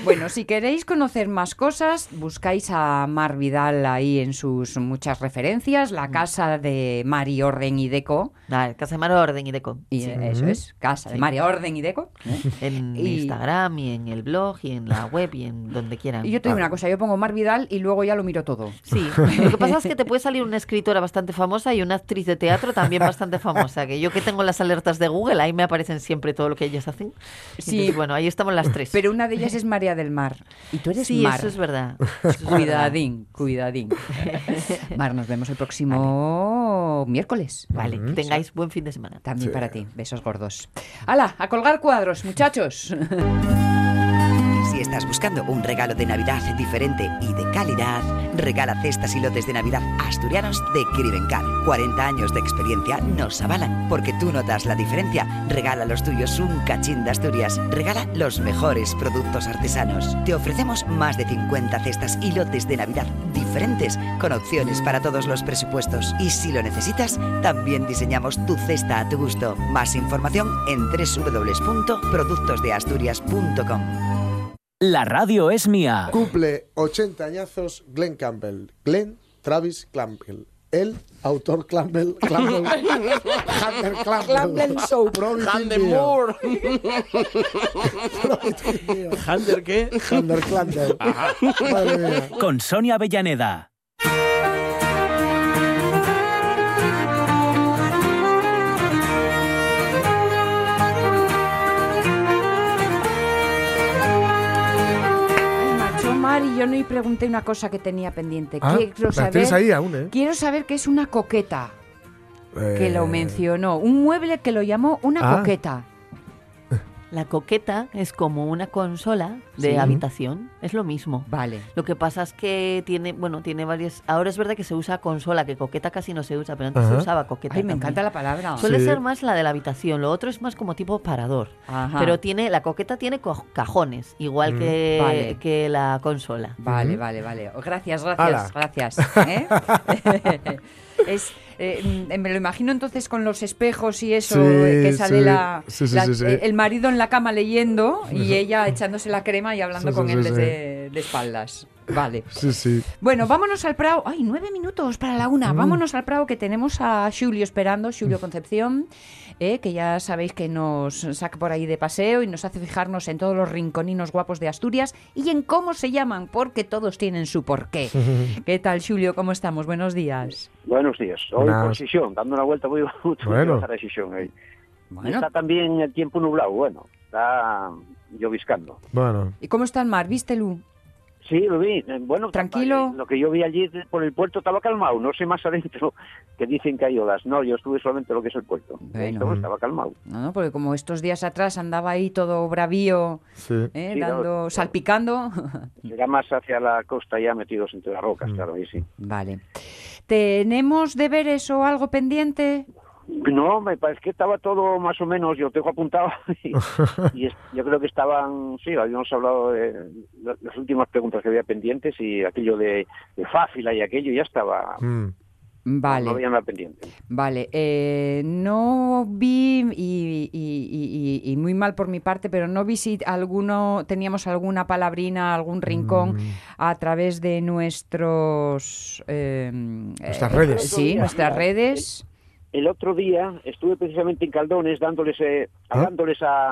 Bueno, si queréis conocer más cosas, buscáis a Mar Vidal ahí en sus muchas referencias, la casa de Mari Orden y Deco. Nada, Casa de Mar Orden y Deco. Y eso es, casa de Mari Orden y Deco. ¿eh? En Y- Instagram y en el blog y en la web y en donde quieran. Y yo te digo una cosa, yo pongo Mar Vidal y luego ya lo miro todo. Sí, lo que pasa es que te puede salir una escritora bastante famosa y una actriz de teatro también bastante famosa. Que yo que tengo las alertas de Google, ahí me aparecen siempre todo lo que ellas hacen. Sí. Entonces, bueno, ahí estamos las tres. Pero una de ellas es María del Mar. Y tú eres sí, Mar. eso es verdad. Eso es verdad. Cuidadín, cuidadín. Mar, nos vemos el próximo miércoles. Vale, que tengáis buen fin de semana. También Sí. para ti. Besos gordos. ¡Hala! A colgar cuadros, muchachos. Estás buscando un regalo de Navidad diferente y de calidad, regala cestas y lotes de Navidad asturianos de Crivencar. 40 años de experiencia nos avalan. Porque tú notas la diferencia, regala los tuyos un cachín de Asturias. Regala los mejores productos artesanos. Te ofrecemos más de 50 cestas y lotes de Navidad diferentes, con opciones para todos los presupuestos. Y si lo necesitas, también diseñamos tu cesta a tu gusto. Más información en www.productosdeasturias.com. La radio es mía. Cumple 80 añazos Glenn Campbell. Glenn Travis Campbell. El autor Campbell. Campbell. Hunter Campbell. Promiting Hunter. Moore. ¿Hunter qué? Hunter Campbell. Con Sonia Avellaneda. Mari, yo no y pregunté una cosa que tenía pendiente. Ah, quiero saber, ahí aún, ¿eh? quiero saber qué es una coqueta, que Eh, lo mencionó. Un mueble que lo llamó una Ah. coqueta. La coqueta es como una consola de Sí. habitación, es lo mismo. Vale. Lo que pasa es que tiene, bueno, tiene varias. Ahora es verdad que se usa consola, que coqueta casi no se usa, pero antes Ajá. se usaba coqueta. Ay, me también. encanta la palabra. Suele Sí. ser más la de la habitación, lo otro es más como tipo parador. Ajá. Pero tiene, la coqueta tiene co- cajones, igual Mm. que, Vale. que la consola. Vale, vale, vale. Gracias, Ala. gracias, gracias. ¿eh? es, eh, mm, me lo imagino entonces con los espejos y eso, Sí, eh, que sale sí. la, Sí, eh, el marido en la cama leyendo y ella echándose la crema y hablando con él desde de espaldas. Vale. Sí, sí. Bueno, vámonos al Prado. Ay, nueve minutos para la una. Vámonos al Prado que tenemos a Julio esperando, Julio Concepción, eh, que ya sabéis que nos saca por ahí de paseo y nos hace fijarnos en todos los rinconinos guapos de Asturias y en cómo se llaman, porque todos tienen su porqué. ¿Qué tal, Julio? ¿Cómo estamos? Buenos días. Buenos días. Hoy Buenas. por Sisión, dando una vuelta muy mucho Bueno. a Sisión. Y Bueno, Está también el tiempo nublado, bueno, está lloviscando. Bueno. ¿y cómo está el mar? ¿Viste, Lu? Sí, lo vi. eh, Bueno, Tranquilo. eh, Lo que yo vi allí por el puerto estaba calmado. No sé más adentro que dicen que hay olas. No, yo estuve solamente lo que es el puerto. Bueno. Esto estaba calmado. No, no, porque como estos días atrás andaba ahí todo bravío, Sí. eh, Sí, dando, claro. salpicando. Será más hacia la costa ya metidos entre las rocas, Mm. claro, ahí sí. Vale. ¿Tenemos deberes o algo pendiente? No, me parece que estaba todo más o menos, yo tengo apuntado, y, y es- yo creo que estaban, sí, habíamos hablado de la- las últimas preguntas que había pendientes y aquello de, de Fáfila y aquello ya estaba, Mm. Vale. no había nada pendiente. Vale, eh, no vi, y, y- y- y- y muy mal por mi parte, pero no vi si alguno, teníamos alguna palabrina, algún rincón Mm. a través de nuestros... eh, Nuestras eh, redes. Sí, nuestras redes. El otro día estuve precisamente en Caldones dándoles, eh, ¿Ah? hablándoles a,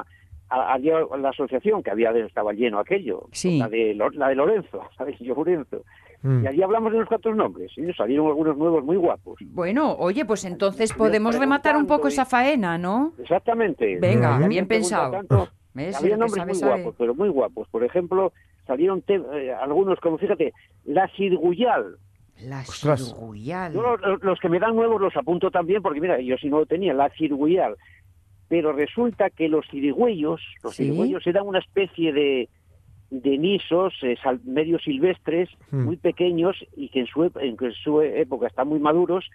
a- a la asociación que había estaba lleno aquello, Sí. la de la de Lorenzo, ¿sabes? Yo Lorenzo. Mm. Y allí hablamos de unos cuantos nombres y nos salieron algunos nuevos muy guapos. Bueno, oye, pues entonces podemos rematar un poco y- esa faena, ¿no? Exactamente. Venga, bien pensado. tanto. Había nombres muy sabe. guapos, pero muy guapos. Por ejemplo, salieron eh, algunos como, fíjate, la Cirguyal. La Ostras. Cirguyal. Yo los, que me dan nuevos los apunto también, porque mira, yo si no lo tenía, la Cirguyal. Pero resulta que los cirigüeyos, los Sí. cirigüeyos eran una especie de, de nisos eh, sal- medio silvestres, Hmm. muy pequeños y que en su, en su época están muy maduros.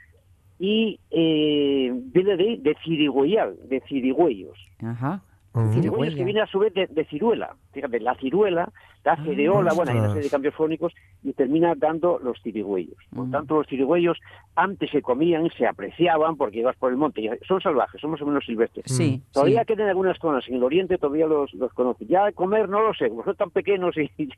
Y eh, viene de, de cirigüeyal, de cirigüeyos. Ajá. Mm. Cirigüeyos que viene a su vez de, de ciruela. Fíjate, la ciruela, la cereola, bueno, hay una serie de cambios fónicos y termina dando los cirigüeyos. Por Mm. tanto, los cirigüeyos antes se comían, se apreciaban porque ibas por el monte. y Son salvajes, son más o menos silvestres. Sí, Todavía sí. quedan algunas zonas en el oriente, todavía los, los conocen. Ya comer no lo sé, como son tan pequeños y, y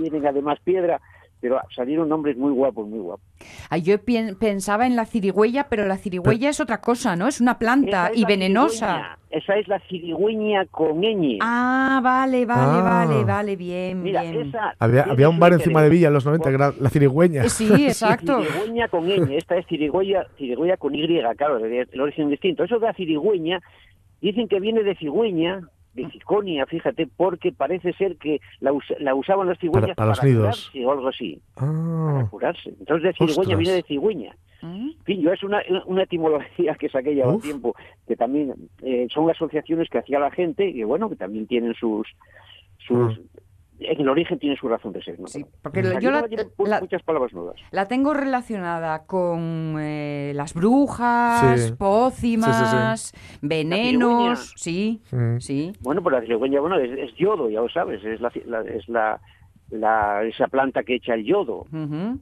tienen además piedra, pero salieron nombres muy guapos, muy guapos. Ay, yo pien- pensaba en la cirigüeya, pero la cirigüeya es otra cosa, ¿no? Es una planta es y venenosa. cirigüeña, Esa es la cirigüeña con ñ. Ah, vale, vale, Ah. vale, vale, bien, Mira, bien. esa Había, había un bar encima de Villa en los 90, que era la cirigüeña. Eh, Sí, exacto. Cirigüeña con ñ, esta es cirigüeya, cirigüeya con y, claro, el origen distinto. Eso de la cirigüeña, dicen que viene de cigüeña, de ciconia, fíjate, porque parece ser que la, us- la usaban los cigüeñas Para- para curarse o algo así, para Ah, curarse. Entonces de cirigüeña Ostras. viene de cigüeña. ¿Mm? En fin, yo es una, una etimología que saqué ya un tiempo, que también eh, son asociaciones que hacía la gente y que, bueno, que también tienen sus... sus En el origen tiene su razón de ser, ¿no? Sí, porque yo la- la- muchas palabras nuevas. La tengo relacionada con eh, las brujas, Sí. pócimas, venenos. Sí, Mm. sí. Bueno, pues la cigüeña, bueno, es, es yodo, ya lo sabes, es la, la- es la, la- esa planta que echa el yodo. Ujú.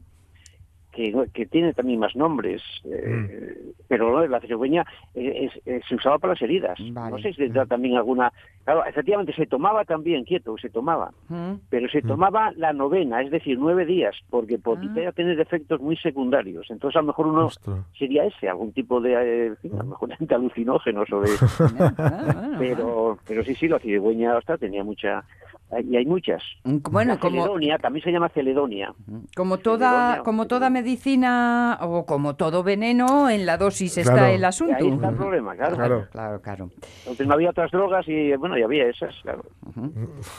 Que, que tiene también más nombres, eh, pero no, la cigüeña es- eh, se usaba para las heridas. Vale. No sé si tendrá también alguna... Claro, efectivamente se tomaba también, quieto, se tomaba, Mm. pero se tomaba la novena, es decir, nueve días, porque Ah. podía tener efectos muy secundarios. Entonces a lo mejor uno Ostras. sería ese, algún tipo de, eh, en fin, a lo mejor de alucinógenos o de... Ah, pero, pero sí, sí, la cigüeña hasta tenía mucha... Y hay muchas. Bueno, la como, celedonia, también se llama celedonia. como toda, Celedonia, como sí. toda medicina o como todo veneno, en la dosis está Claro. el Y asunto. ahí está el problema, claro. Claro. Claro, claro. Entonces no había otras drogas y bueno, y había esas, claro.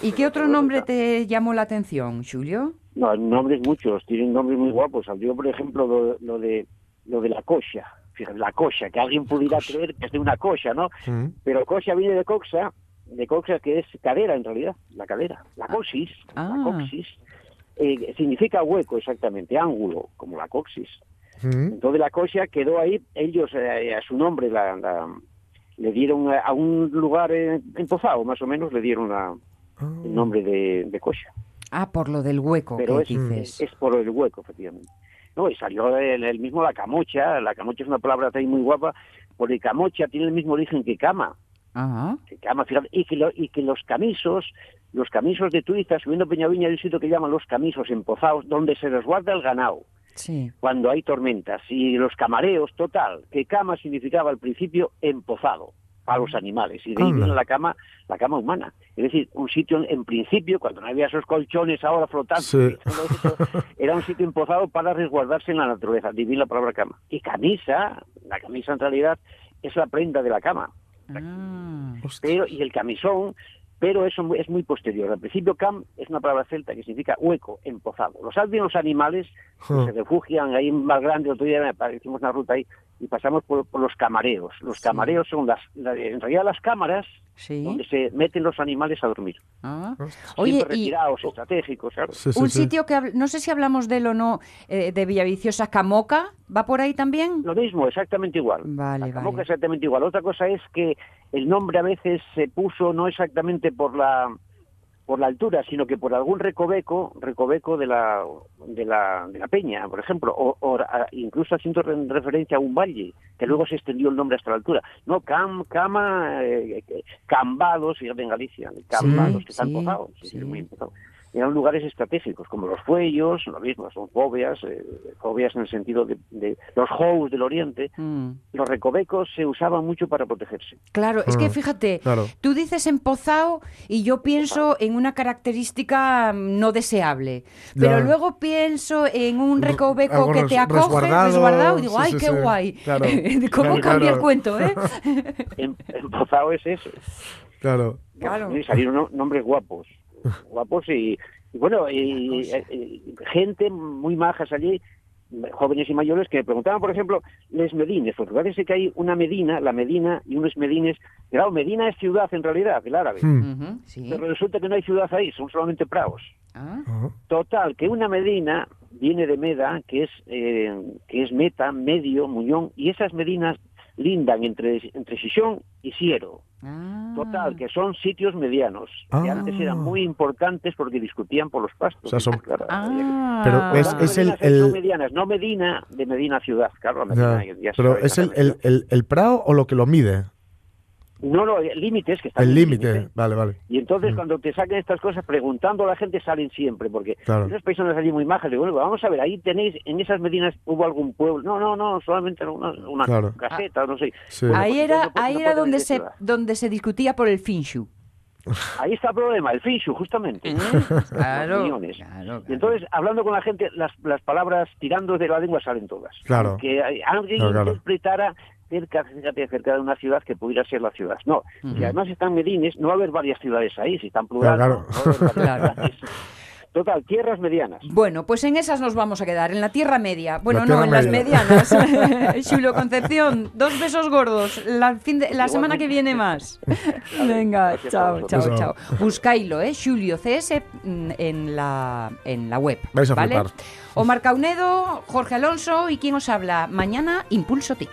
¿Y qué otro nombre te llamó la atención, Julio? No, hay nombres muchos, tienen nombres muy guapos. Salió, por ejemplo, lo, lo de lo de la coxa. Fíjate, la coxa, que alguien pudiera creer que es de una coxa, ¿no? Mm. Pero coxa viene de coxa, de coxa que es cadera en realidad, la cadera. La coxis, Ah. la coxis, eh, significa hueco exactamente, ángulo, como la coxis. Mm. Entonces la coxa quedó ahí, ellos eh, a su nombre la, la- le dieron a, a un lugar eh, empozado, más o menos, le dieron la- el nombre de, de coxa. Ah, por lo del hueco Pero que es, dices. es por el hueco, efectivamente. No, y salió el, el mismo la camocha, la camocha es una palabra también muy guapa, porque camocha tiene el mismo origen que cama, Ajá. que cama, fíjate, y que, lo- y que los camisos, los camisos de Tuiza, subiendo Peñaviña, hay un sitio que llaman los camisos empozados, donde se resguarda el ganado Sí. cuando hay tormentas, y los camareos, total, que cama significaba al principio empozado a los animales, y de ahí viene la cama, la cama humana. Es decir, un sitio en, principio, cuando no había esos colchones ahora flotando, Sí. eso, era un sitio empozado para resguardarse en la naturaleza, ahí la palabra cama. Y camisa, la camisa en realidad es la prenda de la cama, Ah. pero y el camisón, pero eso es muy posterior. Al principio cam es una palabra celta que significa hueco, empozado. Los los animales se refugian ahí en Mar Grande, otro día me- hicimos una ruta ahí y pasamos por, por los camareos. Los camareos son las, la- en realidad las cámaras Sí. donde se meten los animales a dormir. Ah. Oye, y retirados, estratégicos, claro. Sí, sí, un sí. sitio que no sé si hablamos de él o no, eh, de Villaviciosa, Camoca, ¿va por ahí también? Lo mismo, exactamente igual. Vale, La Camoca vale. exactamente igual. Otra cosa es que el nombre a veces se puso no exactamente por la por la altura, sino que por algún recoveco, recoveco de la de la, de la peña, por ejemplo, o, o a- incluso haciendo re- referencia a un valle, que luego se extendió el nombre hasta la altura. No, cam, cama, eh, eh, cambados, fíjate en Galicia, cambados, que están sí, posados, sí, muy empozado. Eran lugares estratégicos, como los fuellos, lo mismo, son fobias, eh, fobias en el sentido de, de los house del oriente, Mm. los recovecos se usaban mucho para protegerse. Claro, es que Ah, fíjate, claro. tú dices empozado y yo pienso en una característica mm, no deseable, pero Ya. luego pienso en un Re- recoveco que te acoge resguardado, resguardado y digo, sí, ay, sí, qué sí, guay. claro. ¿Cómo Claro, cambia el cuento, eh? Em- Empozado es eso. Claro. Claro. Y salieron no- nombres guapos. Guapos y, y bueno, y, y- y gente muy majas allí, jóvenes y mayores, que me preguntaban, por ejemplo, les Medines. Porque parece que hay una Medina, la Medina y unos Medines. Claro, Medina es ciudad en realidad, el árabe. Mm. Sí. Pero resulta que no hay ciudad ahí, son solamente praos. Ah, Ajá. Total, que una medina viene de meda, que es eh, que es meta, medio, muñón, y esas medinas lindan entre, entre Sison y Siero. Ah. Total, que son sitios medianos, que Ah. antes eran muy importantes porque discutían por los pastos. O sea, son- Claro, había que- Ah. Pero es- el- el- medianas, no Medina de Medina ciudad, claro, Ya. Ya Pero es el, el, el prado o lo que lo mide. No, no, límites que están El límite. Vale, vale. Y entonces Mm. cuando te saquen estas cosas preguntando a la gente salen siempre, porque Claro. esas personas allí muy majas, digo, bueno, vamos a ver, ahí tenéis, en esas medinas hubo algún pueblo, no, no, no, solamente una, una Claro. caseta, no sé. Sí. Bueno, Ahí pues era, no ahí no era donde se, donde se discutía por el finshu. Ahí está el problema, el finshu, justamente. Claro, millones. claro, Y entonces, hablando con la gente, las, las palabras tirando de la lengua salen todas. Claro. Que alguien interpretara cerca, fíjate, cerca de una ciudad que pudiera ser la ciudad. No, si además están Medines, no va a haber varias ciudades ahí, si están plural. Claro, no va a haber. Total, tierras medianas. Bueno, pues en esas nos vamos a quedar, en la Tierra Media. Bueno, La no, en las Media. medianas. Julio Concepción, dos besos gordos. La, fin de- la semana que viene más. Venga, chao, chao, chao. Buscailo, ¿eh? Julio CS mm, en la, en la web. Vais a ¿vale? flipar. Omar Caunedo, Jorge Alonso y quién os habla. Mañana, Impulso TIC.